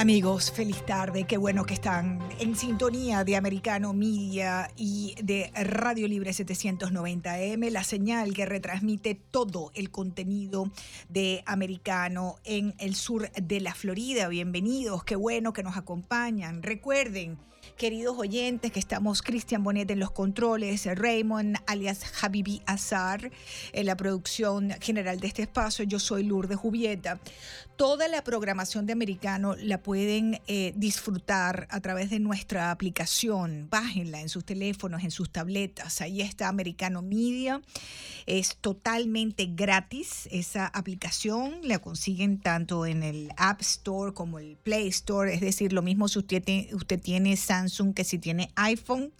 Amigos, feliz tarde. Qué bueno que están en sintonía de Americano Media y de Radio Libre 790M, la señal que retransmite todo el contenido de Americano en el sur de la Florida. Bienvenidos, qué bueno que nos acompañan. Recuerden queridos oyentes, que estamos Cristian Bonet en los controles, Raymond alias Habibi Azar en la producción general de este espacio. Yo soy Lourdes Jubieta. Toda la programación de Americano la pueden eh, disfrutar a través de nuestra aplicación. Bájenla en sus teléfonos, en sus tabletas. Ahí está Americano Media. Es totalmente gratis esa aplicación. La consiguen tanto en el App Store como el Play Store. Es decir, lo mismo si usted, usted tiene Samsung que si tiene iPhone,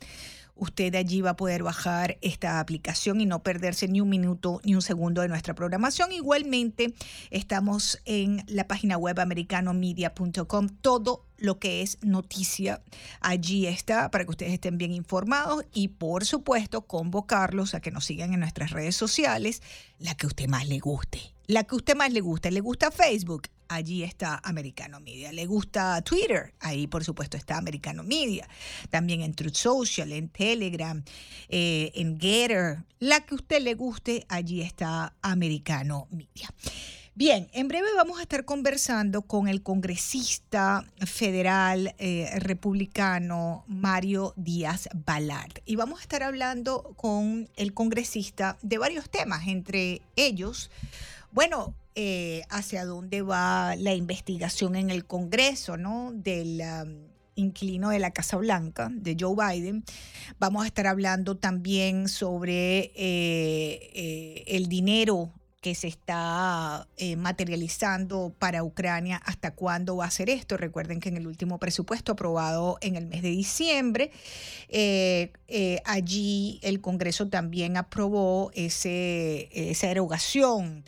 usted allí va a poder bajar esta aplicación y no perderse ni un minuto ni un segundo de nuestra programación. Igualmente, estamos en la página web americanomedia.com. Todo lo que es noticia allí está para que ustedes estén bien informados y por supuesto convocarlos a que nos sigan en nuestras redes sociales, la que usted más le guste. La que usted más le guste. ¿Le gusta Facebook? Allí está Americano Media. ¿Le gusta Twitter? Ahí, por supuesto, está Americano Media. También en Truth Social, en Telegram, eh, en Getter. La que usted le guste, allí está Americano Media. Bien, en breve vamos a estar conversando con el congresista federal eh, republicano Mario Díaz Balart y vamos a estar hablando con el congresista de varios temas, entre ellos, bueno, eh, hacia dónde va la investigación en el Congreso, ¿no? Del um, de la Casa Blanca, de Joe Biden. Vamos a estar hablando también sobre eh, eh, el dinero que se está materializando para Ucrania, hasta cuándo va a ser esto. Recuerden que en el último presupuesto aprobado en el mes de diciembre, allí el Congreso también aprobó esa erogación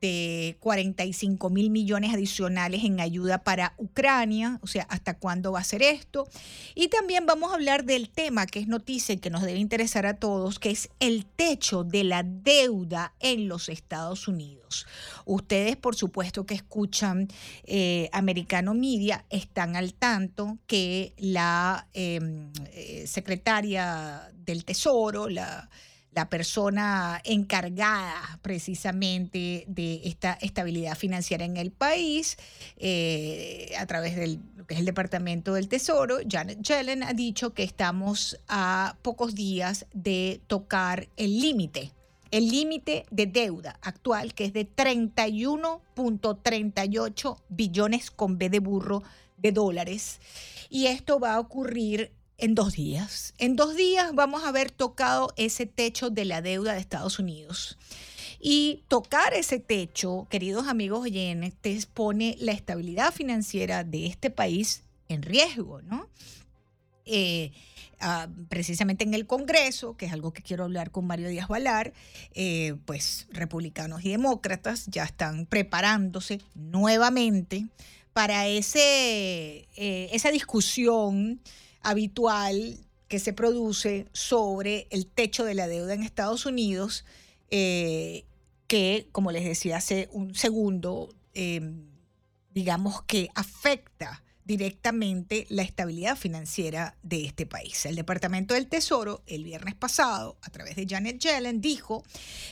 de 45 mil millones adicionales en ayuda para Ucrania, o sea, hasta cuándo va a ser esto. Y también vamos a hablar del tema que es noticia y que nos debe interesar a todos, que es el techo de la deuda en los Estados Unidos. Ustedes, por supuesto, que escuchan eh, Americano Media, están al tanto que la em, eh, secretaria del Tesoro, la la persona encargada precisamente de esta estabilidad financiera en el país, eh, a través de lo que es el Departamento del Tesoro, Janet Yellen ha dicho que estamos a pocos días de tocar el límite el límite de deuda actual, que es de 31.38 billones con B de burro de dólares. Y esto va a ocurrir en dos días. En dos días vamos a haber tocado ese techo de la deuda de Estados Unidos. Y tocar ese techo, queridos amigos oyentes, pone la estabilidad financiera de este país en riesgo, ¿no? Eh, ah, precisamente en el Congreso, que es algo que quiero hablar con Mario Díaz Valar, eh, pues republicanos y demócratas ya están preparándose nuevamente para ese, eh, esa discusión habitual que se produce sobre el techo de la deuda en Estados Unidos, eh, que, como les decía hace un segundo, em, digamos que afecta directamente la estabilidad financiera de este país. El Departamento del Tesoro el viernes pasado, a través de Janet Yellen, dijo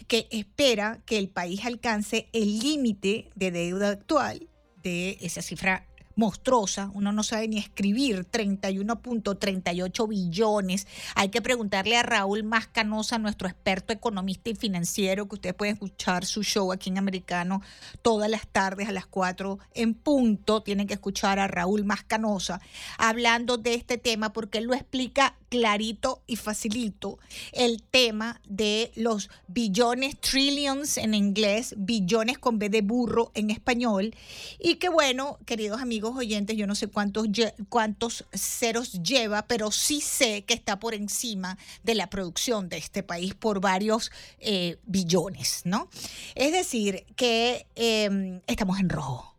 que espera que el país alcance el límite de deuda actual de esa cifra monstruosa, uno no sabe ni escribir 31.38 billones. Hay que preguntarle a Raúl Mascanosa, nuestro experto economista y financiero, que ustedes pueden escuchar su show aquí en Americano todas las tardes a las 4 en punto. Tienen que escuchar a Raúl Mascanosa hablando de este tema porque él lo explica clarito y facilito el tema de los billones, trillions en inglés, billones con B de burro en español. Y que bueno, queridos amigos oyentes, yo no sé cuántos, cuántos ceros lleva, pero sí sé que está por encima de la producción de este país por varios eh, billones, ¿no? Es decir, que em, estamos en rojo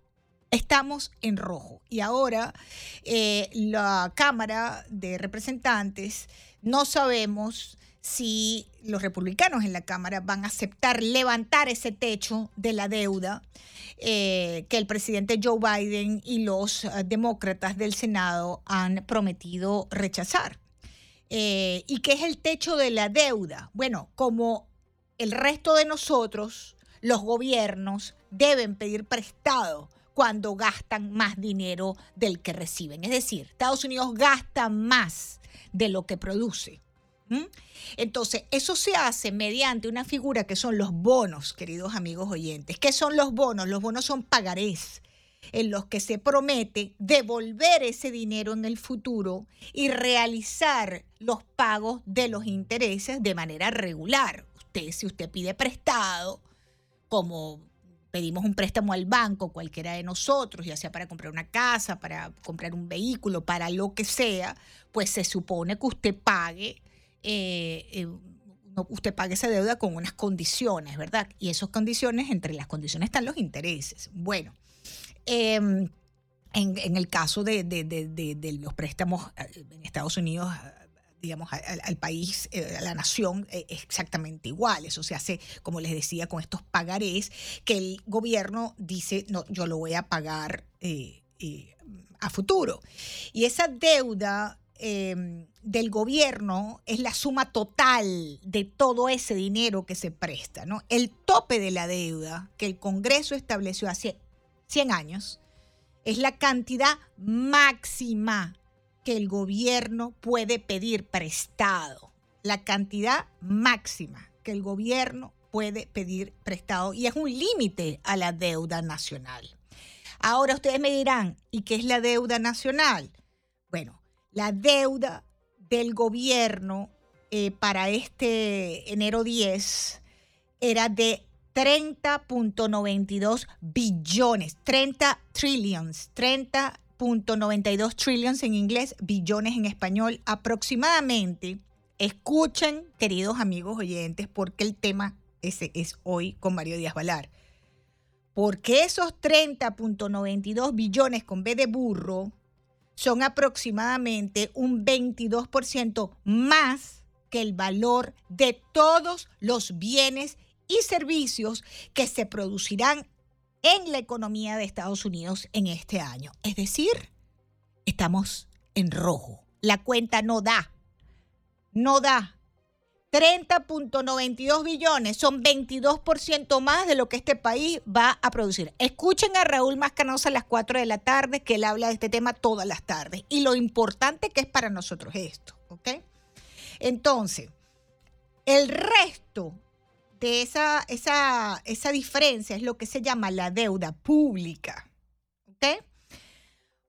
estamos en rojo. Y ahora eh, la Cámara de Representantes no sabemos si los republicanos en la Cámara van a aceptar levantar ese techo de la deuda eh, que el presidente Joe Biden y los eh, demócratas del Senado han prometido rechazar. ¿Y qué es el techo de la deuda? Bueno, como el resto de nosotros, los gobiernos deben pedir prestado cuando gastan más dinero del que reciben. Es decir, Estados Unidos gasta más de lo que produce. Entonces, eso se hace mediante una figura que son los bonos, queridos amigos oyentes. ¿Qué son los bonos? Los bonos son pagarés en los que se promete devolver ese dinero en el futuro y realizar los pagos de los intereses de manera regular. Usted, si usted pide prestado, como pedimos un préstamo al banco, cualquiera de nosotros, ya sea para comprar una casa, para comprar un vehículo, para lo que sea, pues se supone que usted pague eh, eh, usted pague esa deuda con unas condiciones, ¿verdad? Y esas condiciones, entre las condiciones están los intereses. Bueno, em, en, el caso de, los préstamos eh, en Estados Unidos, digamos, al, país, a la nación, es exactamente igual. Eso se hace, como les decía, con estos pagarés que el gobierno dice, no, yo lo voy a pagar a futuro. Y esa deuda Em, del gobierno es la suma total de todo ese dinero que se presta. ¿no? El tope de la deuda que el Congreso estableció hace 100 años es la cantidad máxima que el gobierno puede pedir prestado. La cantidad máxima que el gobierno puede pedir prestado y es un límite a la deuda nacional. Ahora ustedes me dirán, ¿y qué es la deuda nacional? Bueno, la deuda del gobierno eh, para este enero 10 era de 30.92 billones, 30 trillions, 30.92 trillions en inglés, billones en español, aproximadamente. Escuchen, queridos amigos oyentes, porque el tema ese es hoy con Mario Díaz Valar. Porque esos 30.92 billones con B de burro son aproximadamente un 22% más que el valor de todos los bienes y servicios que se producirán en la economía de Estados Unidos en este año. Es decir, estamos en rojo. La cuenta no da. No da. 30.92 billones son 22% más de lo que este país va a producir. Escuchen a Raúl Mascanosa a las 4 de la tarde, que él habla de este tema todas las tardes. Y lo importante que es para nosotros esto, ¿ok? Entonces, el resto de esa, esa, esa diferencia es lo que se llama la deuda pública, ¿ok?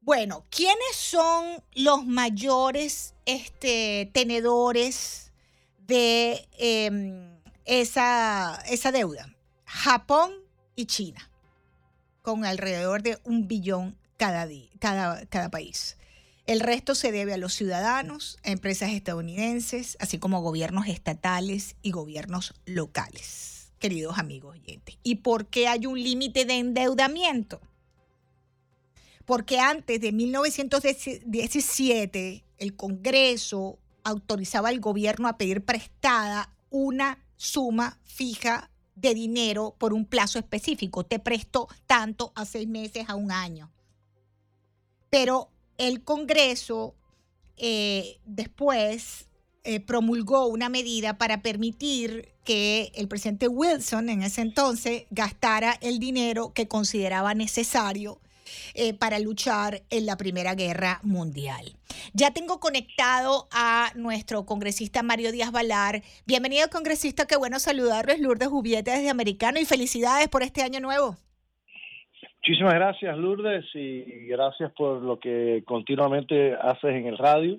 Bueno, ¿quiénes son los mayores este, tenedores? de em, esa, esa deuda. Japón y China, con alrededor de un billón cada, cada, cada país. El resto se debe a los ciudadanos, a empresas estadounidenses, así como gobiernos estatales y gobiernos locales, queridos amigos oyentes. ¿Y por qué hay un límite de endeudamiento? Porque antes de 1917 el Congreso autorizaba al gobierno a pedir prestada una suma fija de dinero por un plazo específico. Te presto tanto a seis meses, a un año. Pero el Congreso eh, después eh, promulgó una medida para permitir que el presidente Wilson en ese entonces gastara el dinero que consideraba necesario eh, para luchar en la Primera Guerra Mundial. Ya tengo conectado a nuestro congresista Mario Díaz Valar. Bienvenido, congresista. Qué bueno saludarles, Lourdes Jubiete desde Americano y felicidades por este año nuevo. Muchísimas gracias, Lourdes, y gracias por lo que continuamente haces en el radio.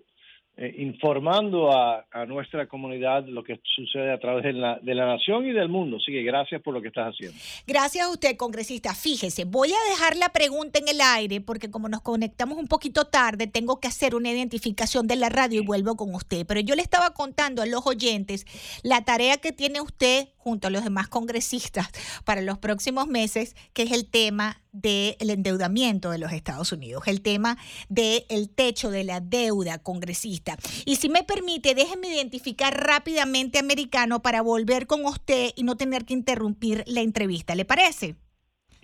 Eh, informando a, nuestra comunidad lo que sucede a través de la, de la nación y del mundo. Así que gracias por lo que estás haciendo. Gracias a usted, congresista. Fíjese, voy a dejar la pregunta en el aire porque como nos conectamos un poquito tarde, tengo que hacer una identificación de la radio y vuelvo con usted. Pero yo le estaba contando a los oyentes la tarea que tiene usted junto a los demás congresistas para los próximos meses, que es el tema del endeudamiento de los Estados Unidos, el tema del techo de la deuda congresista Y si me permite, déjeme identificar rápidamente americano para volver con usted y no tener que interrumpir la entrevista. ¿Le parece?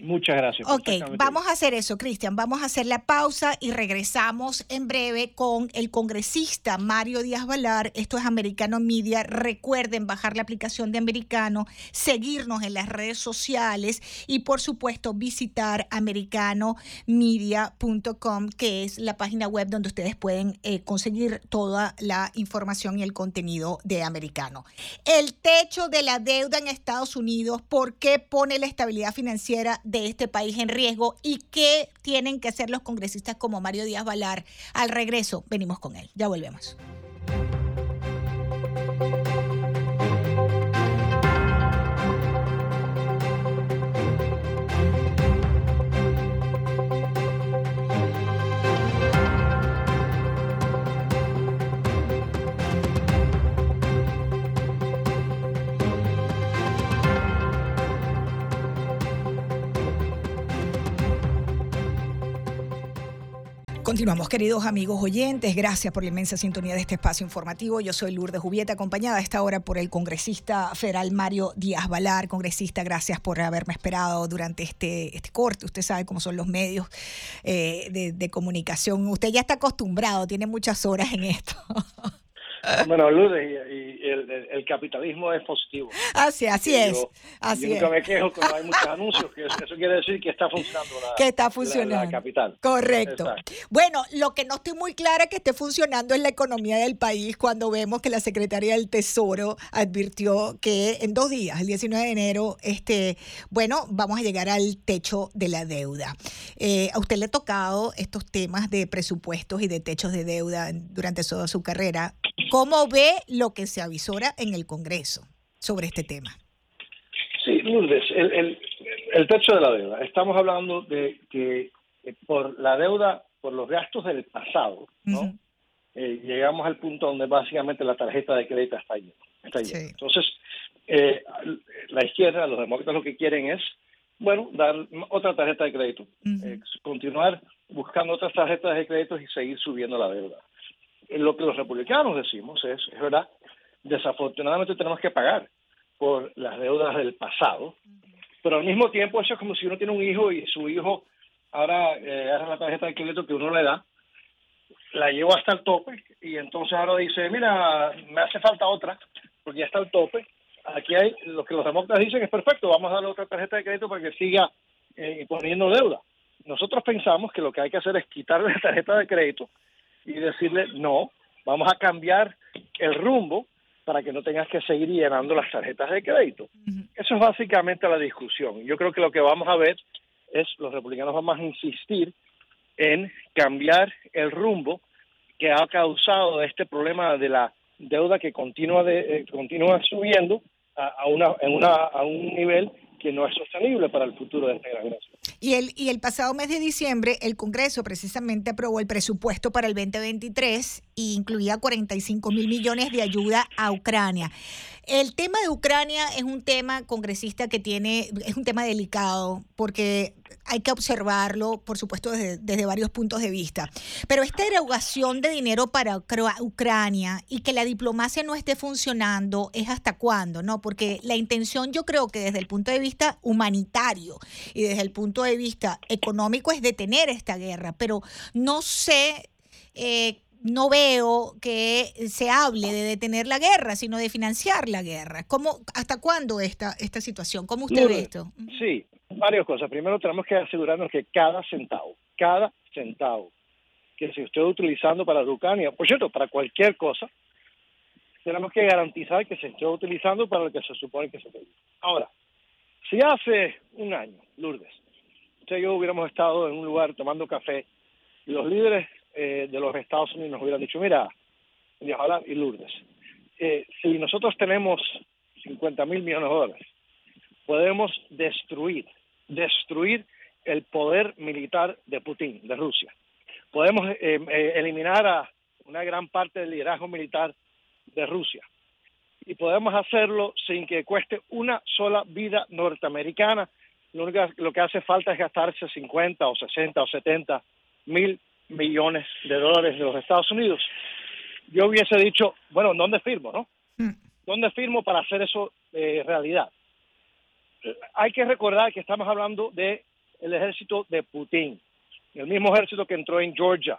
Muchas gracias. Ok, vamos a hacer eso, Cristian. Vamos a hacer la pausa y regresamos en breve con el congresista Mario Díaz Valar. Esto es Americano Media. Recuerden bajar la aplicación de Americano, seguirnos en las redes sociales y, por supuesto, visitar americanomedia.com, que es la página web donde ustedes pueden eh, conseguir toda la información y el contenido de Americano. El techo de la deuda en Estados Unidos, ¿por qué pone la estabilidad financiera? De este país en riesgo y qué tienen que hacer los congresistas como Mario Díaz Valar. Al regreso, venimos con él. Ya volvemos. Continuamos, queridos amigos oyentes. Gracias por la inmensa sintonía de este espacio informativo. Yo soy Lourdes Jubieta, acompañada a esta hora por el congresista federal Mario Díaz Valar. Congresista, gracias por haberme esperado durante este, este corte. Usted sabe cómo son los medios eh, de, de comunicación. Usted ya está acostumbrado, tiene muchas horas en esto. Bueno, Lourdes, y, el, capitalismo es positivo. Así, así es. así yo nunca me quejo cuando hay muchos anuncios, que eso, quiere decir que está funcionando la, que está funcionando. capital. Correcto. Bueno, lo que no estoy muy clara que esté funcionando es la economía del país cuando vemos que la Secretaría del Tesoro advirtió que en dos días, el 19 de enero, este, bueno, vamos a llegar al techo de la deuda. Eh, ¿A usted le ha tocado estos temas de presupuestos y de techos de deuda durante toda su carrera? ¿Cómo ve lo que se avisora en el Congreso sobre este tema? Sí, Lourdes, el, el, techo de la deuda. Estamos hablando de que eh, por la deuda, por los gastos del pasado, ¿no? Eh, llegamos al punto donde básicamente la tarjeta de crédito está llena. Está Entonces, eh, la izquierda, los demócratas lo que quieren es, bueno, dar otra tarjeta de crédito, continuar buscando otras tarjetas de crédito y seguir subiendo la deuda lo que los republicanos decimos es, es verdad, desafortunadamente tenemos que pagar por las deudas del pasado, pero al mismo tiempo eso es como si uno tiene un hijo y su hijo ahora eh, la tarjeta de crédito que uno le da, la lleva hasta el tope y entonces ahora dice, mira, me hace falta otra porque ya está el tope. Aquí hay lo que los demócratas dicen es perfecto, vamos a darle otra tarjeta de crédito para que siga eh, poniendo deuda. Nosotros pensamos que lo que hay que hacer es quitarle la tarjeta de crédito y decirle, no, vamos a cambiar el rumbo para que no tengas que seguir llenando las tarjetas de crédito. Eso es básicamente la discusión. Yo creo que lo que vamos a ver es los republicanos vamos a insistir en cambiar el rumbo que ha causado este problema de la deuda que continúa de, eh, continúa subiendo a, a, una, en una, a un nivel que no es sostenible para el futuro de esta gran nación. Y el, y el pasado mes de diciembre, el Congreso precisamente aprobó el presupuesto para el 2023 e incluía 45 mil millones de ayuda a Ucrania. El tema de Ucrania es un tema congresista que tiene, es un tema delicado porque hay que observarlo, por supuesto, desde, varios puntos de vista. Pero esta erogación de dinero para Ucrania y que la diplomacia no esté funcionando es hasta cuándo, ¿no? Porque la intención yo creo que desde el punto de vista humanitario y desde el punto de vista económico es detener esta guerra, pero no sé eh, no veo que se hable de detener la guerra, sino de financiar la guerra. ¿Cómo, ¿Hasta cuándo esta, esta situación? ¿Cómo usted ve esto? Sí, varias cosas. Primero tenemos que asegurarnos que cada centavo, cada centavo que se esté utilizando para Ucrania, por cierto, para cualquier cosa, tenemos que garantizar que se esté utilizando para lo que se supone que se debe. Ahora, si hace un año, Lourdes, usted y yo hubiéramos estado en un lugar tomando café y los líderes eh, de los Estados Unidos nos hubieran dicho, mira, y Lourdes, eh, si nosotros tenemos 50 mil millones de dólares, podemos destruir, destruir el poder militar de Putin, de Rusia. Podemos eh, eliminar a una gran parte del liderazgo militar de Rusia. Y podemos hacerlo sin que cueste una sola vida norteamericana. Lo, único, lo que hace falta es gastarse 50 o 60 o 70 mil millones de dólares de los Estados Unidos. yo hubiese dicho, bueno, ¿dónde firmo, no? Mm. ¿Dónde firmo para hacer eso eh, realidad? Hay que recordar que estamos hablando de el ejército de Putin, el mismo ejército que entró en Georgia,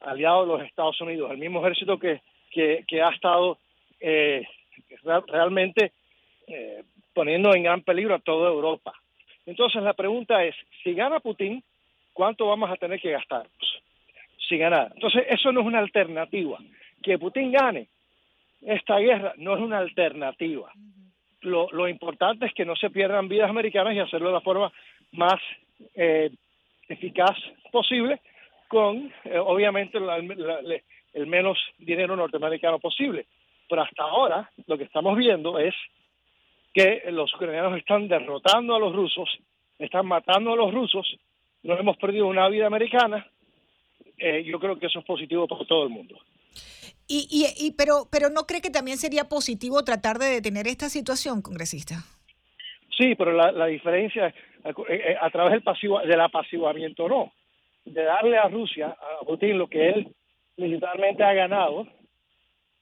aliado de los Estados Unidos, el mismo ejército que, que, ha estado eh, realmente eh, poniendo en gran peligro a toda Europa. Entonces la pregunta es, si gana Putin, ¿cuánto vamos a tener que gastar? si gana. Entonces eso no es una alternativa. Que Putin gane esta guerra no es una alternativa. Lo, lo importante es que no se pierdan vidas americanas y hacerlo de la forma más eh, eficaz posible con, eh, obviamente, el menos dinero norteamericano posible. Pero hasta ahora lo que estamos viendo es que los ucranianos están derrotando a los rusos, están matando a los rusos, no hemos perdido una vida americana. Eh, yo creo que eso es positivo para todo el mundo. Y, y, pero, pero ¿no cree que también sería positivo tratar de detener esta situación, congresista? Sí, pero la, la diferencia es eh, eh, a, través del, pasivo, del apaciguamiento no, de darle a Rusia, a Putin, lo que él militarmente ha ganado,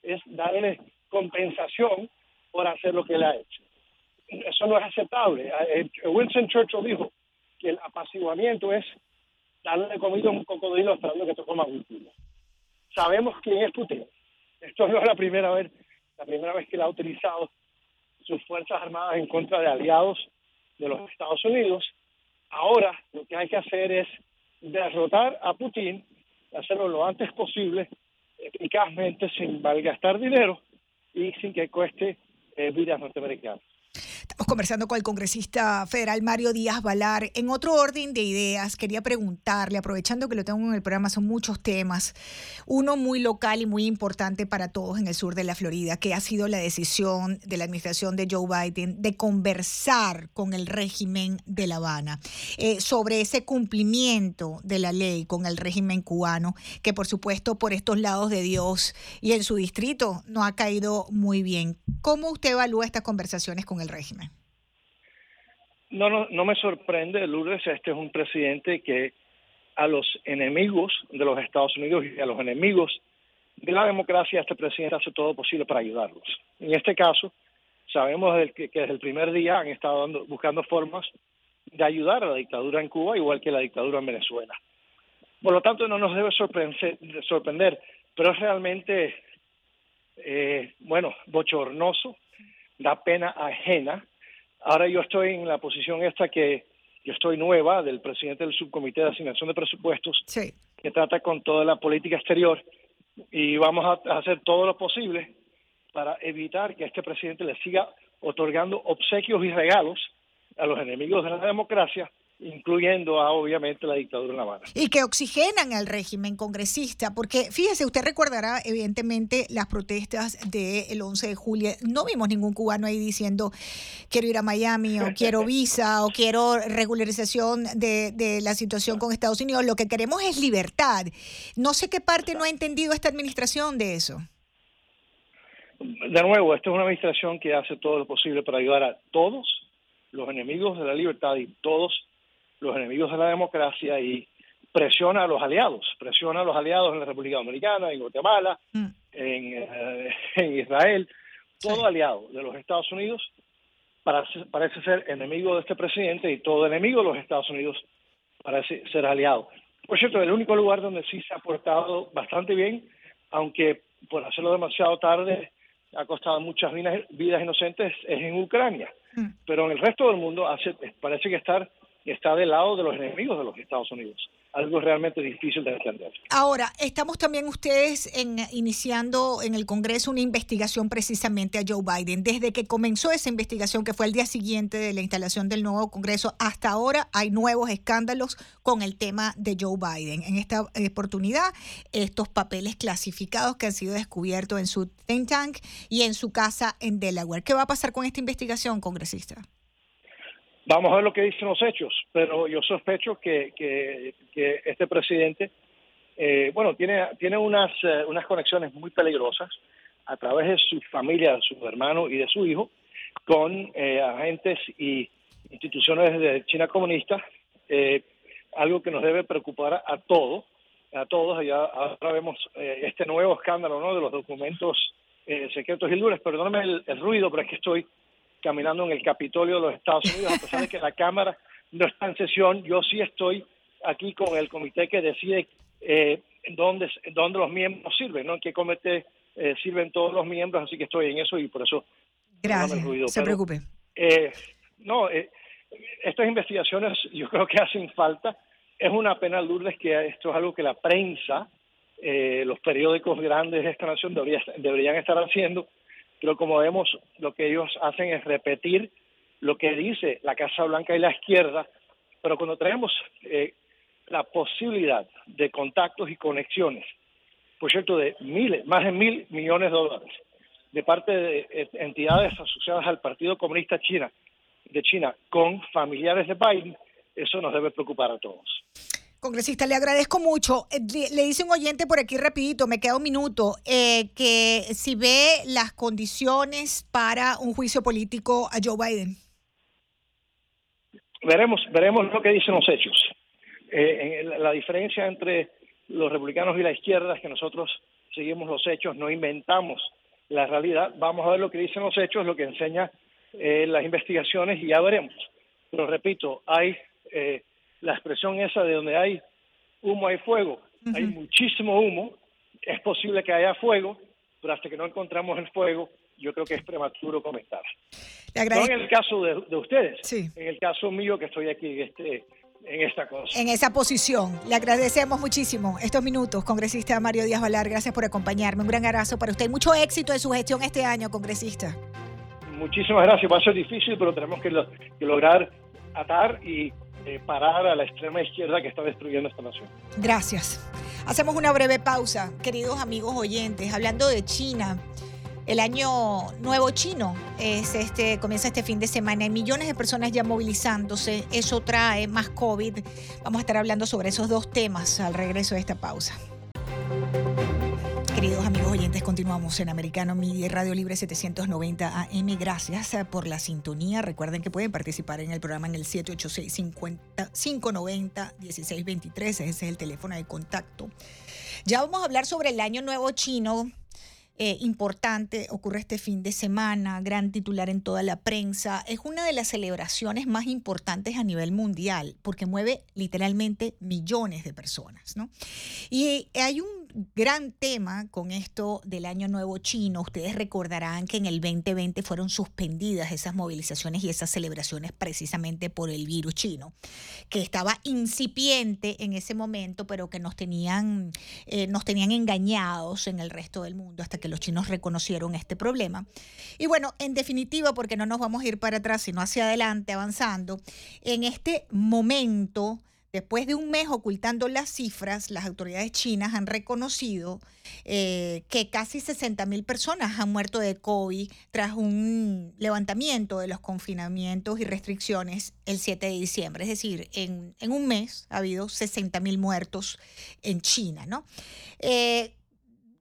es darle compensación por hacer lo que él ha hecho. Eso no es aceptable. Eh, Winston Churchill dijo que el apaciguamiento es darle comida a un cocodrilo esperando que te coma un Sabemos quién es Putin. Esto no es la primera vez, la primera vez que él ha utilizado sus fuerzas armadas en contra de aliados de los Estados Unidos. Ahora lo que hay que hacer es derrotar a Putin, hacerlo lo antes posible, eficazmente, sin malgastar dinero y sin que cueste eh, vidas norteamericanas. Estamos conversando con el congresista federal Mario Díaz Valar. En otro orden de ideas, quería preguntarle, aprovechando que lo tengo en el programa, son muchos temas. Uno muy local y muy importante para todos en el sur de la Florida, que ha sido la decisión de la administración de Joe Biden de conversar con el régimen de La Habana eh, sobre ese cumplimiento de la ley con el régimen cubano, que por supuesto por estos lados de Dios y en su distrito no ha caído muy bien. ¿Cómo usted evalúa estas conversaciones con el régimen? No, no, no me sorprende, Lourdes, este es un presidente que a los enemigos de los Estados Unidos y a los enemigos de la democracia, este presidente hace todo posible para ayudarlos. En este caso, sabemos que, desde el primer día han estado buscando formas de ayudar a la dictadura en Cuba, igual que la dictadura en Venezuela. Por lo tanto, no nos debe sorprender, sorprender pero es realmente, eh, bueno, bochornoso, da pena ajena. Ahora yo estoy en la posición esta que yo estoy nueva del presidente del subcomité de asignación de presupuestos que trata con toda la política exterior y vamos a hacer todo lo posible para evitar que este presidente le siga otorgando obsequios y regalos a los enemigos de la democracia incluyendo a obviamente la dictadura en La Habana. Y que oxigenan al régimen congresista, porque fíjese, usted recordará evidentemente las protestas del 11 de julio. No vimos ningún cubano ahí diciendo quiero ir a Miami o quiero visa o quiero regularización de, de la situación con Estados Unidos. Lo que queremos es libertad. No sé qué parte no ha entendido esta administración de eso. De nuevo, esta es una administración que hace todo lo posible para ayudar a todos los enemigos de la libertad y todos los enemigos de la democracia y presiona a los aliados, presiona a los aliados en la República Dominicana, en Guatemala, mm. eh, en, Israel, todo aliado de los Estados Unidos parece, parece ser enemigo de este presidente y todo enemigo de los Estados Unidos parece ser aliado. Por cierto, el único lugar donde sí se ha portado bastante bien, aunque por hacerlo demasiado tarde ha costado muchas vidas, inocentes, es en Ucrania. Mm. Pero en el resto del mundo hace, parece que estar está del lado de los enemigos de los Estados Unidos. Algo realmente difícil de entender. Ahora, estamos también ustedes en, iniciando en el Congreso una investigación precisamente a Joe Biden. Desde que comenzó esa investigación, que fue el día siguiente de la instalación del nuevo Congreso, hasta ahora hay nuevos escándalos con el tema de Joe Biden. En esta oportunidad, estos papeles clasificados que han sido descubiertos en su think tank y en su casa en Delaware. ¿Qué va a pasar con esta investigación, congresista? Vamos a ver lo que dicen los hechos, pero yo sospecho que, que, este presidente, eh, bueno, tiene, tiene unas, eh, unas conexiones muy peligrosas a través de su familia, de su hermano y de su hijo, con eh, agentes y instituciones de China comunista, algo que nos debe preocupar a, todos, a todos. Ya ahora vemos eh, este nuevo escándalo ¿no? de los documentos eh, secretos y Lourdes, perdóname el, ruido, pero es que estoy caminando en el Capitolio de los Estados Unidos, a pesar de que la Cámara no está en sesión, yo sí estoy aquí con el comité que decide eh, dónde, dónde los miembros sirven, ¿no? en qué comité eh, sirven todos los miembros, así que estoy en eso y por eso... Gracias, no se preocupe. Eh, no, eh, estas investigaciones yo creo que hacen falta. Es una pena, Lourdes, que esto es algo que la prensa, eh, los periódicos grandes de esta nación debería, deberían estar haciendo, pero como vemos, lo que ellos hacen es repetir lo que dice la Casa Blanca y la izquierda, pero cuando traemos eh, la posibilidad de contactos y conexiones, por cierto, de miles, más de mil millones de dólares, de parte de eh, entidades asociadas al Partido Comunista China, de China con familiares de Biden, eso nos debe preocupar a todos. Congresista, le agradezco mucho. Eh, le dice un oyente por aquí rapidito, me queda un minuto, eh, que si ve las condiciones para un juicio político a Joe Biden. Veremos, veremos lo que dicen los hechos. Eh, la diferencia entre los republicanos y la izquierda es que nosotros seguimos los hechos, no inventamos la realidad. Vamos a ver lo que dicen los hechos, lo que enseña eh, las investigaciones y ya veremos. Pero repito, hay la expresión esa de donde hay humo hay fuego. Hay muchísimo humo. Es posible que haya fuego, pero hasta que no encontramos el fuego, yo creo que es prematuro comentar. No en el caso de, ustedes, en el caso mío que estoy aquí en, este, en esta cosa. En esa posición. Le agradecemos muchísimo estos minutos, congresista Mario Díaz Valar. Gracias por acompañarme. Un gran abrazo para usted. Mucho éxito en su gestión este año, congresista. Muchísimas gracias. Va a ser difícil, pero tenemos que, lograr atar y eh, parar a la extrema izquierda que está destruyendo esta nación. Gracias. Hacemos una breve pausa, queridos amigos oyentes, hablando de China. El año nuevo chino es este, comienza este fin de semana. Hay millones de personas ya movilizándose. Eso trae más COVID. Vamos a estar hablando sobre esos dos temas al regreso de esta pausa. Oyentes, continuamos en Americano Media Radio Libre 790 AM. Gracias eh, por la sintonía. Recuerden que pueden participar en el programa en el 786-590-1623. Ese es el teléfono de contacto. Ya vamos a hablar sobre el Año Nuevo Chino eh, importante, ocurre este fin de semana, gran titular en toda la prensa. Es una de las celebraciones más importantes a nivel mundial porque mueve literalmente millones de personas. ¿no? Y hay un gran tema con esto del Año Nuevo Chino. Ustedes recordarán que en el 2020 fueron suspendidas esas movilizaciones y esas celebraciones precisamente por el virus chino, que estaba incipiente en ese momento, pero que nos tenían, eh, nos tenían engañados en el resto del mundo hasta que los chinos reconocieron este problema. Y bueno, en definitiva, porque no nos vamos a ir para atrás, sino hacia adelante, avanzando, en este momento Después de un mes ocultando las cifras, las autoridades chinas han reconocido eh, que casi 60 mil personas han muerto de COVID tras un levantamiento de los confinamientos y restricciones el 7 de diciembre. Es decir, en, un mes ha habido 60 mil muertos en China. ¿no? Eh,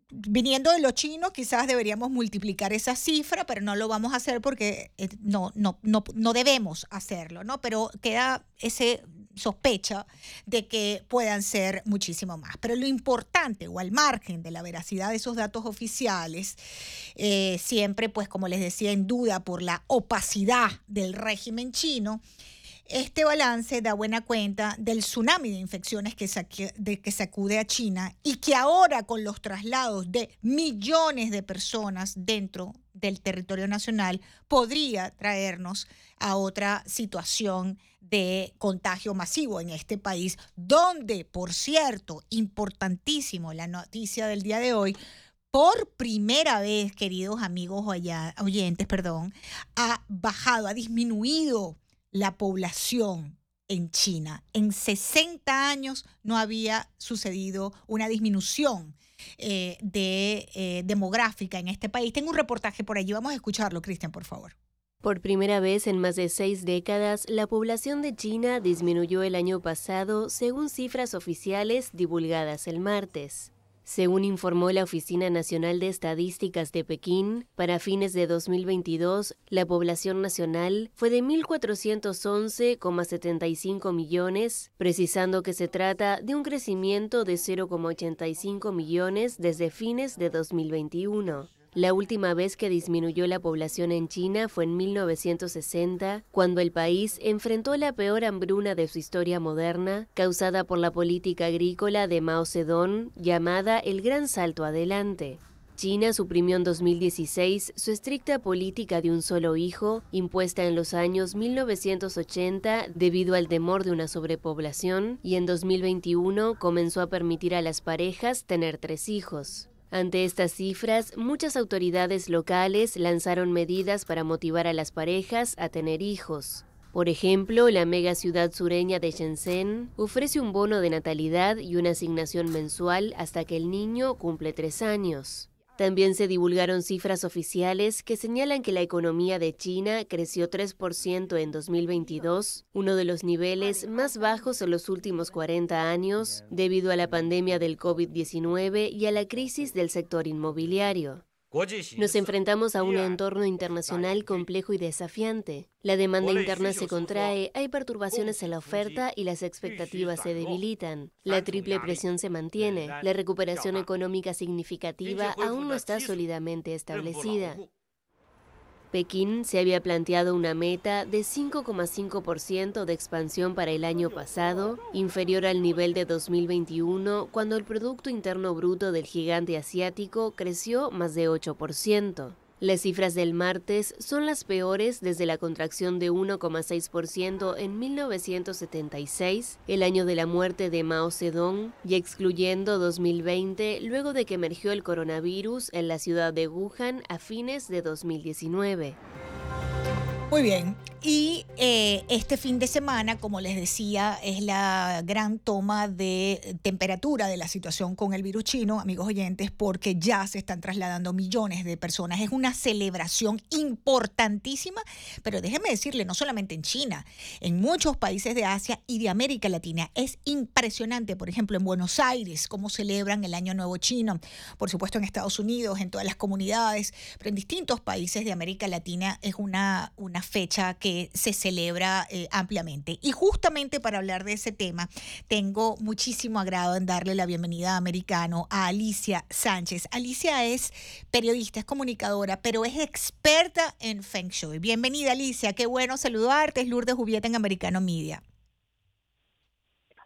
viniendo de los chinos, quizás deberíamos multiplicar esa cifra, pero no lo vamos a hacer porque eh, no, no, no, no debemos hacerlo, ¿no? Pero queda ese sospecha de que puedan ser muchísimo más. Pero lo importante, o al margen de la veracidad de esos datos oficiales, eh, siempre, pues como les decía, en duda por la opacidad del régimen chino, este balance da buena cuenta del tsunami de infecciones que, de que sacude a China y que ahora con los traslados de millones de personas dentro del territorio nacional podría traernos a otra situación de contagio masivo en este país, donde, por cierto, importantísimo la noticia del día de hoy, por primera vez, queridos amigos oyentes, perdón, ha bajado, ha disminuido la población en China. En 60 años no había sucedido una disminución eh, de, eh, demográfica en este país. Tengo un reportaje por allí, vamos a escucharlo, Cristian, por favor. Por primera vez en más de seis décadas, la población de China disminuyó el año pasado según cifras oficiales divulgadas el martes. Según informó la Oficina Nacional de Estadísticas de Pekín, para fines de 2022, la población nacional fue de 1.411,75 millones, precisando que se trata de un crecimiento de 0,85 millones desde fines de 2021. La última vez que disminuyó la población en China fue en 1960, cuando el país enfrentó la peor hambruna de su historia moderna, causada por la política agrícola de Mao Zedong, llamada el Gran Salto Adelante. China suprimió en 2016 su estricta política de un solo hijo, impuesta en los años 1980 debido al temor de una sobrepoblación, y en 2021 comenzó a permitir a las parejas tener tres hijos. Ante estas cifras, muchas autoridades locales lanzaron medidas para motivar a las parejas a tener hijos. Por ejemplo, la mega ciudad sureña de Shenzhen ofrece un bono de natalidad y una asignación mensual hasta que el niño cumple tres años. También se divulgaron cifras oficiales que señalan que la economía de China creció 3% en 2022, uno de los niveles más bajos en los últimos 40 años, debido a la pandemia del COVID-19 y a la crisis del sector inmobiliario. Nos enfrentamos a un entorno internacional complejo y desafiante. La demanda interna se contrae, hay perturbaciones en la oferta y las expectativas se debilitan. La triple presión se mantiene. La recuperación económica significativa aún no está sólidamente establecida. Pekín se había planteado una meta de 5,5% de expansión para el año pasado, inferior al nivel de 2021, cuando el Producto Interno Bruto del gigante asiático creció más de 8%. Las cifras del martes son las peores desde la contracción de 1,6% en 1976, el año de la muerte de Mao Zedong, y excluyendo 2020 luego de que emergió el coronavirus en la ciudad de Wuhan a fines de 2019. Muy bien. Y eh, este fin de semana, como les decía, es la gran toma de temperatura de la situación con el virus chino, amigos oyentes, porque ya se están trasladando millones de personas. Es una celebración importantísima, pero déjenme decirle, no solamente en China, en muchos países de Asia y de América Latina. Es impresionante, por ejemplo, en Buenos Aires, cómo celebran el Año Nuevo Chino, por supuesto en Estados Unidos, en todas las comunidades, pero en distintos países de América Latina es una, una fecha que se celebra eh, ampliamente. Y justamente para hablar de ese tema, tengo muchísimo agrado en darle la bienvenida a Americano a Alicia Sánchez. Alicia es periodista, es comunicadora, pero es experta en Feng Shui. Bienvenida Alicia, qué bueno saludarte. Es Lourdes Jubieta en Americano Media.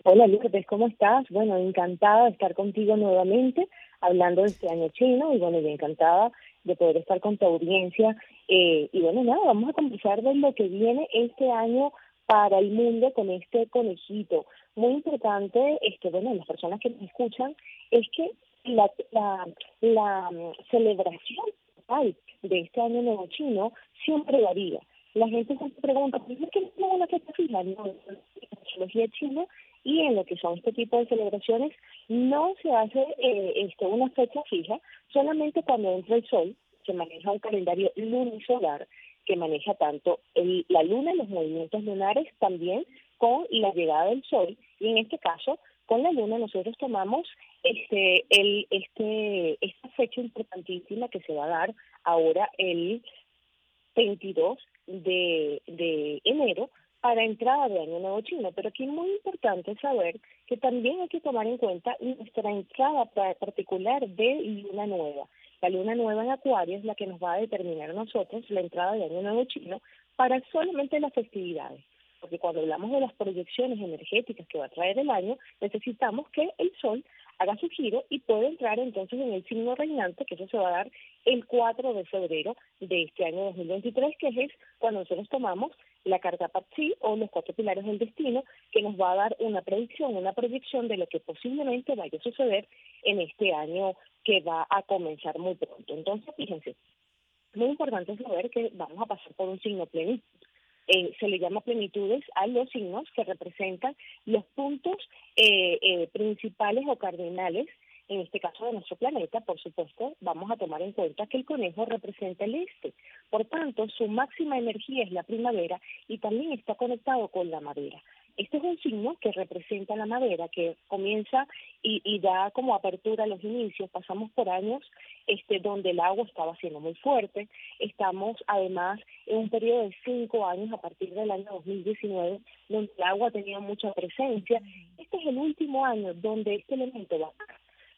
Hola Lourdes, ¿cómo estás? Bueno, encantada de estar contigo nuevamente hablando de este año chino y bueno, encantada de poder estar con tu audiencia. Eh, y bueno, nada, vamos a conversar de lo que viene este año para el mundo con este conejito. Muy importante, este, bueno, las personas que nos escuchan, es que la, la, mm, celebración de este año nuevo chino siempre varía. La gente se pregunta, ¿por qué no una fecha fija? No, la astrología china y en lo que son este tipo de celebraciones no se hace eh, este, una fecha fija, solamente cuando entra el sol se maneja un calendario lunisolar que maneja tanto el, la luna los movimientos lunares también con la llegada del sol y en este caso con la luna nosotros tomamos este el este esta fecha importantísima que se va a dar ahora el 22 de, de enero para entrada de Año Nuevo Chino, pero aquí es muy importante saber que también hay que tomar en cuenta nuestra entrada particular de Luna Nueva. La Luna Nueva en Acuario es la que nos va a determinar a nosotros la entrada de Año Nuevo Chino para solamente las festividades. Porque cuando hablamos de las proyecciones energéticas que va a traer el año, necesitamos que el Sol haga su giro y puede entrar entonces en el signo reinante, que eso se va a dar el 4 de febrero de este año 2023, que es cuando nosotros tomamos la carta Patsy o los cuatro pilares del destino, que nos va a dar una predicción, una proyección de lo que posiblemente vaya a suceder en este año que va a comenzar muy pronto. Entonces, fíjense, muy importante saber que vamos a pasar por un signo plenitud. Eh, se le llama plenitudes a los signos que representan los puntos eh, eh, principales o cardinales en este caso de nuestro planeta, por supuesto, vamos a tomar en cuenta que el conejo representa el este. Por tanto, su máxima energía es la primavera y también está conectado con la madera. Este es un signo que representa la madera, que comienza y, da como apertura a los inicios. Pasamos por años este, donde el agua estaba siendo muy fuerte. Estamos además en un periodo de cinco años a partir del año 2019, donde el agua tenía mucha presencia. Este es el último año donde este elemento va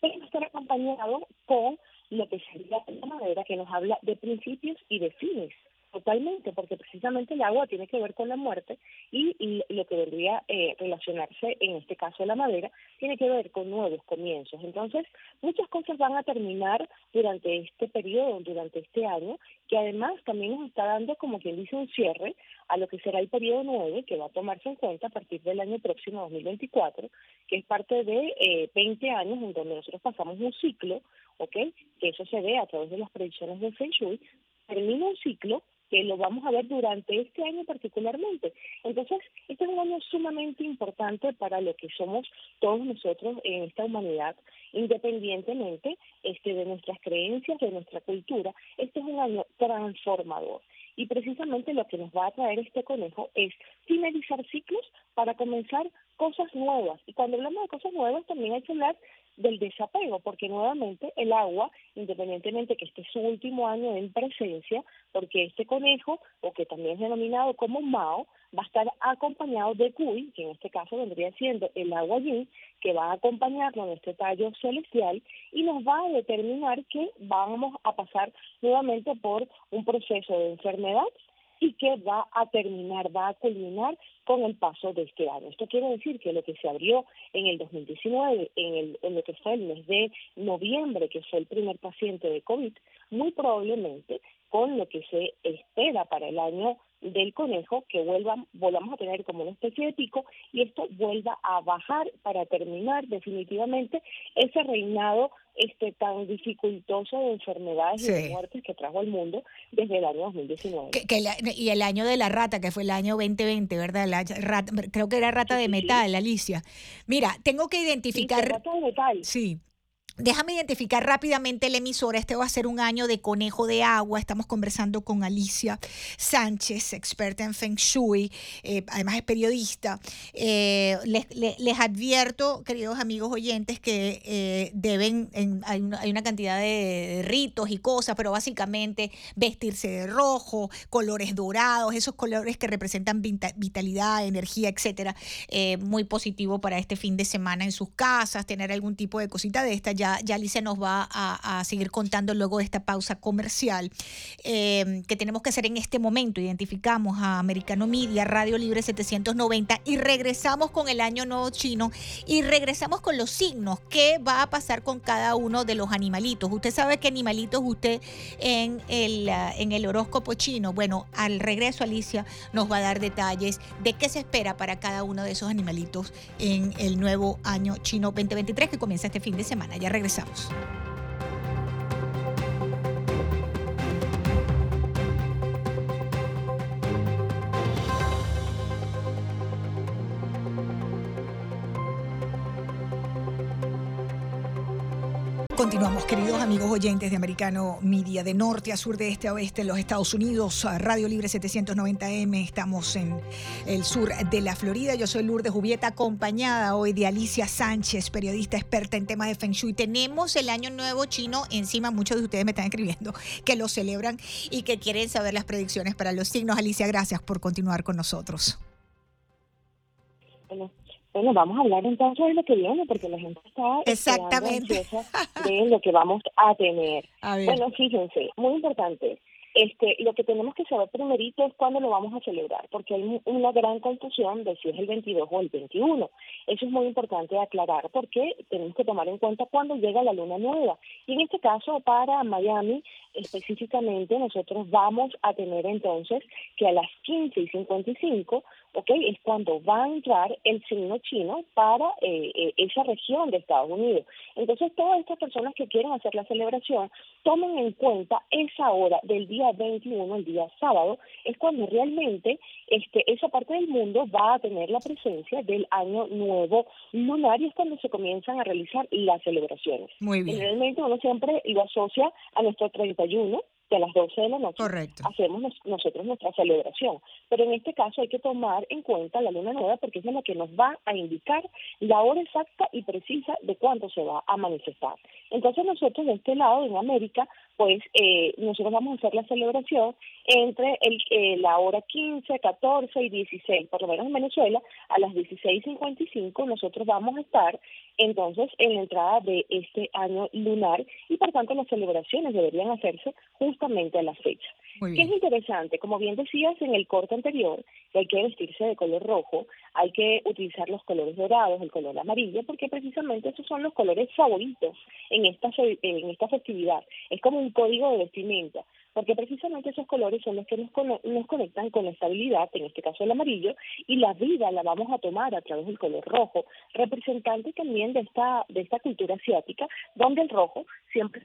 a estar acompañado con lo que sería la madera que nos habla de principios y de fines. Totalmente, porque precisamente el agua tiene que ver con la muerte y, lo que debería eh, relacionarse, en este caso la madera, tiene que ver con nuevos comienzos. Entonces, muchas cosas van a terminar durante este periodo, durante este año, que además también nos está dando, como quien dice, un cierre a lo que será el periodo 9, que va a tomarse en cuenta a partir del año próximo, 2024, que es parte de eh, 20 años en donde nosotros pasamos un ciclo, ¿ok? Que eso se ve a través de las predicciones de Feng Shui, termina un ciclo lo vamos a ver durante este año particularmente. Entonces, este es un año sumamente importante para lo que somos todos nosotros en esta humanidad, independientemente este, de nuestras creencias, de nuestra cultura. Este es un año transformador. Y precisamente lo que nos va a traer este conejo es finalizar ciclos para comenzar cosas nuevas. Y cuando hablamos de cosas nuevas también hay que hablar del desapego, porque nuevamente el agua, independientemente que este es su último año en presencia, porque este conejo, o que también es denominado como Mao, va a estar acompañado de Kui, que en este caso vendría siendo el agua yin, que va a acompañarlo en este tallo celestial y nos va a determinar que vamos a pasar nuevamente por un proceso de enfermedad y que va a terminar, va a culminar con el paso de este año. Esto quiere decir que lo que se abrió en el 2019, en, el, en lo que fue el mes de noviembre, que fue el primer paciente de COVID, muy probablemente con lo que se espera para el año del conejo, que vuelvan, volvamos a tener como una especie de pico y esto vuelva a bajar para terminar definitivamente ese reinado este tan dificultoso de enfermedades y de muertes que trajo al mundo desde el año 2019. y el año de la rata, que fue el año 2020, ¿verdad? La creo que era rata de metal, Alicia. Mira, tengo que identificar... rata de metal. Sí. Déjame identificar rápidamente la emisora. Este va a ser un año de conejo de agua. Estamos conversando con Alicia Sánchez, experta en Feng Shui, eh, además es periodista. Eh, les, advierto, queridos amigos oyentes, que eh, deben, hay, una, cantidad de ritos y cosas, pero básicamente vestirse de rojo, colores dorados, esos colores que representan vitalidad, energía, etcétera. muy positivo para este fin de semana en sus casas, tener algún tipo de cosita de esta. Ya ya, Alicia nos va a, seguir contando luego de esta pausa comercial eh, que tenemos que hacer en este momento. Identificamos a Americano Media, Radio Libre 790 y regresamos con el año nuevo chino y regresamos con los signos. ¿Qué va a pasar con cada uno de los animalitos? Usted sabe qué animalitos usted en el, en el horóscopo chino. Bueno, al regreso Alicia nos va a dar detalles de qué se espera para cada uno de esos animalitos en el nuevo año chino 2023 que comienza este fin de semana. Ya regresamos. Continuamos, queridos amigos oyentes de Americano Media, de norte a sur, de este a oeste, en los Estados Unidos, Radio Libre 790M. Estamos en el sur de la Florida. Yo soy Lourdes Jubieta, acompañada hoy de Alicia Sánchez, periodista experta en temas de Feng Shui. Tenemos el Año Nuevo Chino encima. Muchos de ustedes me están escribiendo que lo celebran y que quieren saber las predicciones para los signos. Alicia, gracias por continuar con nosotros. Bueno, vamos a hablar entonces de lo que viene, porque la gente está Exactamente. de lo que vamos a tener. Bueno, fíjense, muy importante. Este, lo que tenemos que saber primerito es cuándo lo vamos a celebrar, porque hay una gran confusión de si es el 22 o el 21. Eso es muy importante aclarar, porque tenemos que tomar en cuenta cuándo llega la luna nueva. Y en este caso, para Miami, específicamente, nosotros vamos a tener entonces que a las 15 y 55 ¿ok? Es cuando va a entrar el signo chino para eh, eh, esa región de Estados Unidos. Entonces, todas estas personas que quieren hacer la celebración, tomen en cuenta esa hora del día 21, el día sábado, es cuando realmente este, esa parte del mundo va a tener la presencia del año nuevo lunar y es cuando se comienzan a realizar las celebraciones. Muy bien. Generalmente uno siempre lo asocia a nuestro 31, que a las 12 de la noche Correcto. hacemos nosotros nuestra celebración. Pero en este caso hay que tomar en cuenta la luna nueva porque es la que nos va a indicar la hora exacta y precisa de cuándo se va a manifestar. Entonces nosotros de este lado, en América, pues eh, nosotros vamos a hacer la celebración entre el, eh, la hora 15, 14 y 16, por lo menos en Venezuela, a las 16.55 nosotros vamos a estar entonces en la entrada de este año lunar y por tanto las celebraciones deberían hacerse justamente a la fecha. ¿Qué es interesante? Como bien decías en el corte anterior, que hay que vestirse de color rojo, hay que utilizar los colores dorados, el color amarillo, porque precisamente esos son los colores favoritos en esta, en esta festividad. Es como un código de vestimenta porque precisamente esos colores son los que nos, nos conectan con la estabilidad, en este caso el amarillo, y la vida la vamos a tomar a través del color rojo, representante también de esta, de esta cultura asiática, donde el rojo siempre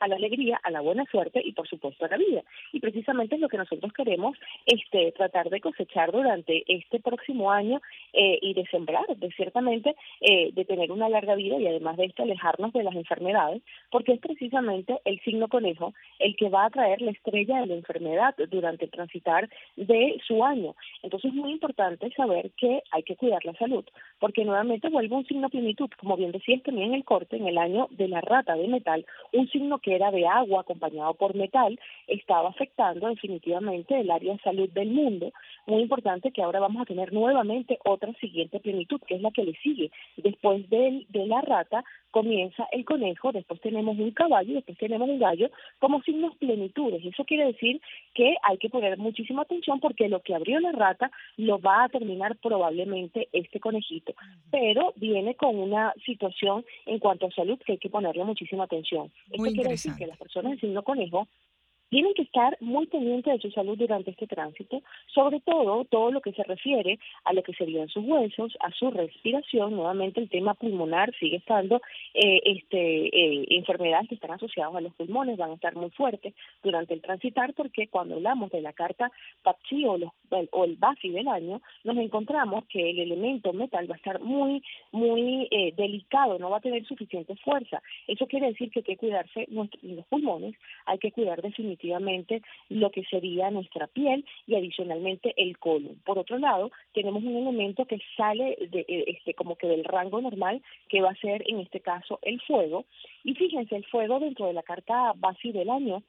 a la alegría, a la buena suerte y por supuesto a la vida. Y precisamente es lo que nosotros queremos este, tratar de cosechar durante este próximo año eh, y de sembrar, de ciertamente eh, de tener una larga vida y además de esto alejarnos de las enfermedades, porque es precisamente el signo conejo el que va a traer la estrella de la enfermedad durante el transitar de su año. Entonces es muy importante saber que hay que cuidar la salud, porque nuevamente vuelve un signo plenitud, como bien decías también en el corte, en el año de la rata de metal, un signo que era de agua acompañado por metal, estaba afectando definitivamente el área de salud del mundo. Muy importante que ahora vamos a tener nuevamente otra siguiente plenitud, que es la que le sigue. Después de, de la rata comienza el conejo, después tenemos un caballo, después tenemos un gallo, como signos plenitudes. Eso quiere decir que hay que poner muchísima atención porque lo que abrió la rata lo va a terminar probablemente este conejito. Pero viene con una situación en cuanto a salud que hay que ponerle muchísima atención. Esto quiere decir que las personas de signo conejo tienen que estar muy pendientes de su salud durante este tránsito, sobre todo todo lo que se refiere a lo que serían sus huesos, a su respiración, nuevamente el tema pulmonar sigue estando, eh, este, eh, enfermedades que están asociadas a los pulmones van a estar muy fuertes durante el transitar porque cuando hablamos de la carta Papsi o, o el BAFI del año, nos encontramos que el elemento metal va a estar muy, muy eh, delicado, no va a tener suficiente fuerza. Eso quiere decir que hay que cuidarse los pulmones, hay que cuidar definitivamente efectivamente lo que sería nuestra piel y adicionalmente el colon. Por otro lado, tenemos un elemento que sale de, eh, este, como que del rango normal, que va a ser en este caso el fuego. Y fíjense, el fuego dentro de la carta base del año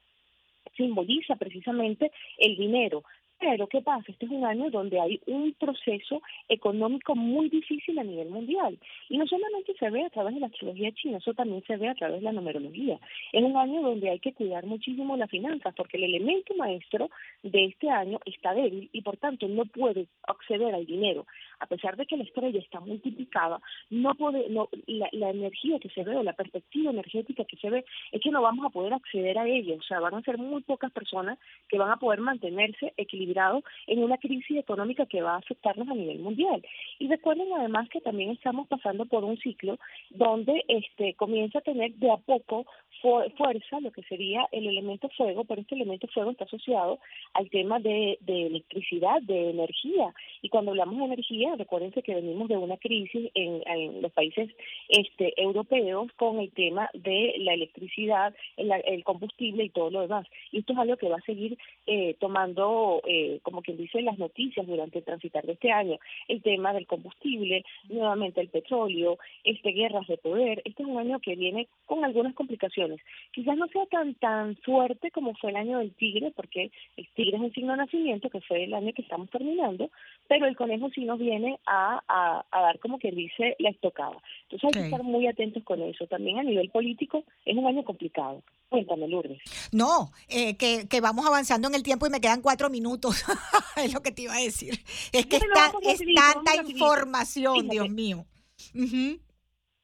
simboliza precisamente el dinero, pero ¿qué pasa? Este es un año donde hay un proceso económico muy difícil a nivel mundial. Y no solamente se ve a través de la astrología china, eso también se ve a través de la numerología. Es un año donde hay que cuidar muchísimo las finanzas, porque el elemento maestro de este año está débil y por tanto no puede acceder al dinero. A pesar de que la estrella está multiplicada, no puede, no, la, la energía que se ve o la perspectiva energética que se ve es que no vamos a poder acceder a ella. O sea, van a ser muy pocas personas que van a poder mantenerse equilibradas en una crisis económica que va a afectarnos a nivel mundial. Y recuerden además que también estamos pasando por un ciclo donde este comienza a tener de a poco fuerza lo que sería el elemento fuego, pero este elemento fuego está asociado al tema de, electricidad, de energía. Y cuando hablamos de energía, recuérdense que venimos de una crisis en, los países este, europeos con el tema de la electricidad, el, combustible y todo lo demás. Y esto es algo que va a seguir eh, tomando, eh, como quien dice, las noticias durante el transitar de este año. El tema del combustible, nuevamente el petróleo, este guerras de poder. Este es un año que viene con algunas complicaciones Quizás no sea tan tan fuerte como fue el año del tigre, porque el tigre es un signo de nacimiento, que fue el año que estamos terminando, pero el conejo sí nos viene a, a, dar como que dice la estocada. Entonces hay que estar muy atentos con eso. También a nivel político es un año complicado. Cuéntame, Lourdes. No, eh, que, que vamos avanzando en el tiempo y me quedan cuatro minutos. es lo que te iba a decir. Es que está, es tanta información, Dios mío.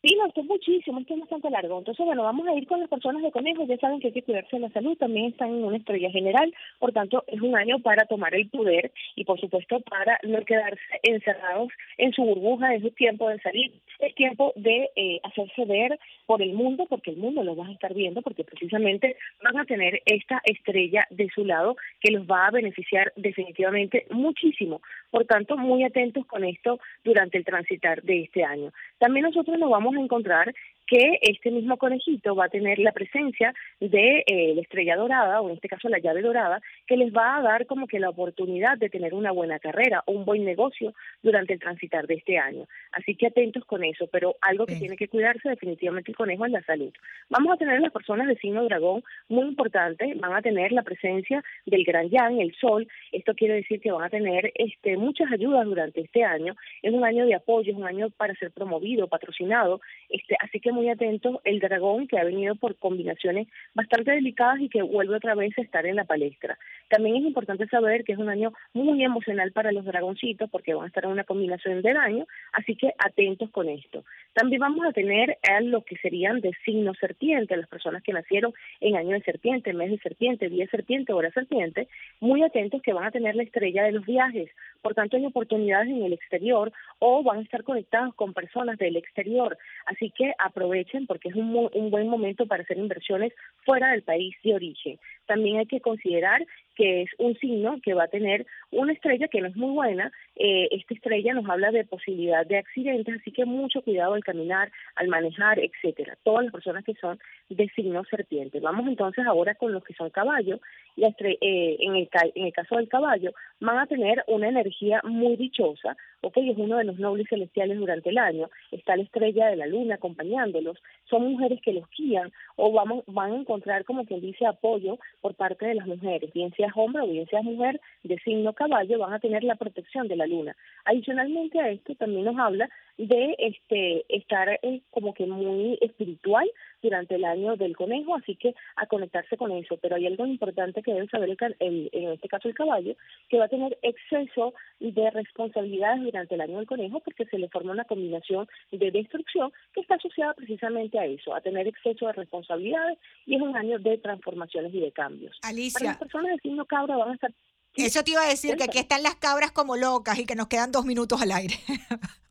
Sí, no, esto es muchísimo, esto es bastante largo. Entonces, bueno, vamos a ir con las personas de conejos, ya saben que hay que cuidarse de la salud, también están en una estrella general, por tanto, es un año para tomar el poder y, por supuesto, para no quedarse encerrados en su burbuja, es tiempo de salir, es tiempo de eh, hacerse ver por el mundo, porque el mundo lo va a estar viendo, porque precisamente van a tener esta estrella de su lado que los va a beneficiar definitivamente muchísimo. Por tanto, muy atentos con esto durante el transitar de este año. También nosotros nos vamos a encontrar que este mismo conejito va a tener la presencia de eh, la estrella dorada, o en este caso la llave dorada, que les va a dar como que la oportunidad de tener una buena carrera o un buen negocio durante el transitar de este año. Así que atentos con eso, pero algo que tiene que cuidarse definitivamente el conejo es la salud. Vamos a tener las personas de signo dragón muy importante, van a tener la presencia del gran yang, el sol, esto quiere decir que van a tener este, muchas ayudas durante este año, es un año de apoyo, es un año para ser promovido, patrocinado, este, así que muy atentos el dragón que ha venido por combinaciones bastante delicadas y que vuelve otra vez a estar en la palestra. También es importante saber que es un año muy emocional para los dragoncitos porque van a estar en una combinación del año, así que atentos con esto. También vamos a tener a lo que serían de signo serpiente, las personas que nacieron en año de serpiente, mes de serpiente, día de serpiente, hora serpiente, muy atentos que van a tener la estrella de los viajes. Por tanto, hay oportunidades en el exterior o van a estar conectados con personas del exterior. Así que aprovechen porque es un, un buen momento para hacer inversiones fuera del país de origen. También hay que considerar que es un signo que va a tener una estrella que no es muy buena. Eh, esta estrella nos habla de posibilidad de accidentes, así que mucho cuidado al caminar, al manejar, etcétera. Todas las personas que son de signo serpiente. Vamos entonces ahora con los que son caballo. Eh, en, el, en el caso del caballo, van a tener una energía muy dichosa, ok, es uno de los nobles celestiales durante el año, está la estrella de la luna acompañándolos, son mujeres que los guían o vamos, van a encontrar como quien dice apoyo por parte de las mujeres, bien sea hombre o bien sea mujer de signo caballo, van a tener la protección de la luna. Adicionalmente a esto también nos habla de este estar eh, como que muy espiritual durante el año del conejo, así que a conectarse con eso. Pero hay algo importante que deben saber, el, en este caso el caballo, que va a tener exceso de responsabilidades durante el año del conejo porque se le forma una combinación de destrucción que está asociada precisamente a eso, a tener exceso de responsabilidades y es un año de transformaciones y de cambios. Alicia. Para las personas de signo cabra van a estar... Eso te iba a decir, que aquí están las cabras como locas y que nos quedan dos minutos al aire.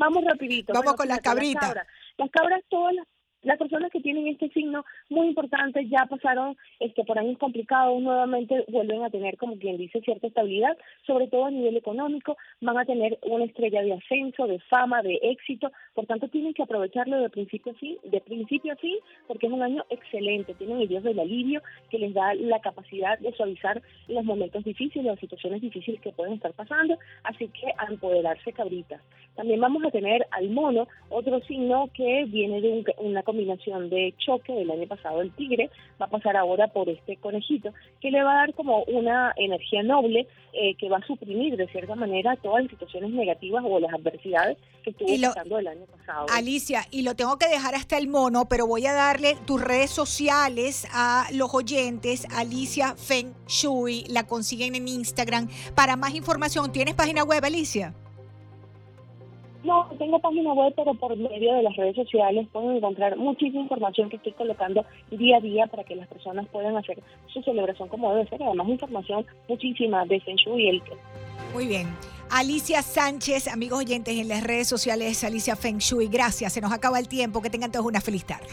Vamos rapidito. Vamos con las cabritas. Las cabras, todas las las personas que tienen este signo muy importante ya pasaron este por años complicados, nuevamente vuelven a tener, como quien dice, cierta estabilidad, sobre todo a nivel económico, van a tener una estrella de ascenso, de fama, de éxito, por tanto tienen que aprovecharlo de principio a fin, de principio a fin, porque es un año excelente, tienen el Dios del alivio que les da la capacidad de suavizar los momentos difíciles, las situaciones difíciles que pueden estar pasando, así que a empoderarse cabritas. También vamos a tener al mono, otro signo que viene de una combinación de choque del año pasado, el tigre, va a pasar ahora por este conejito, que le va a dar como una energía noble eh, que va a suprimir de cierta manera todas las situaciones negativas o las adversidades que estuvo pasando el año pasado. Alicia, y lo tengo que dejar hasta el mono, pero voy a darle tus redes sociales a los oyentes. Alicia Feng Shui, la consiguen en Instagram. Para más información, ¿tienes página web, Alicia? No, tengo página web, pero por medio de las redes sociales pueden encontrar muchísima información que estoy colocando día a día para que las personas puedan hacer su celebración como debe ser. Además, información muchísima de Feng Shui y el Muy bien. Alicia Sánchez, amigos oyentes en las redes sociales, Alicia Feng Shui, gracias. Se nos acaba el tiempo. Que tengan todos una feliz tarde.